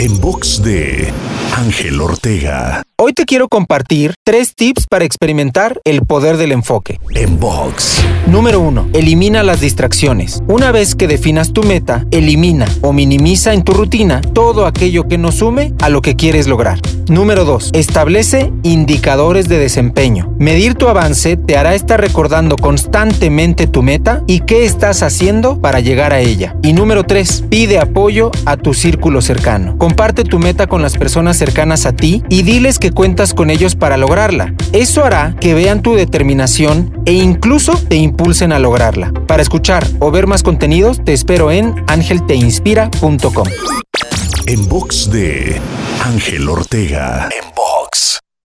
En box de Ángel Ortega. Hoy te quiero compartir tres tips para experimentar el poder del enfoque. En box. Número 1. Elimina las distracciones. Una vez que definas tu meta, elimina o minimiza en tu rutina todo aquello que no sume a lo que quieres lograr. Número 2. Establece indicadores de desempeño. Medir tu avance te hará estar recordando constantemente tu meta y qué estás haciendo para llegar a ella. Y número 3. Pide apoyo a tu círculo cercano. Comparte tu meta con las personas cercanas a ti y diles que cuentas con ellos para lograrla. Eso hará que vean tu determinación e incluso te impulsen a lograrla. Para escuchar o ver más contenidos, te espero en angelteinspira.com. En box de Ángel Ortega.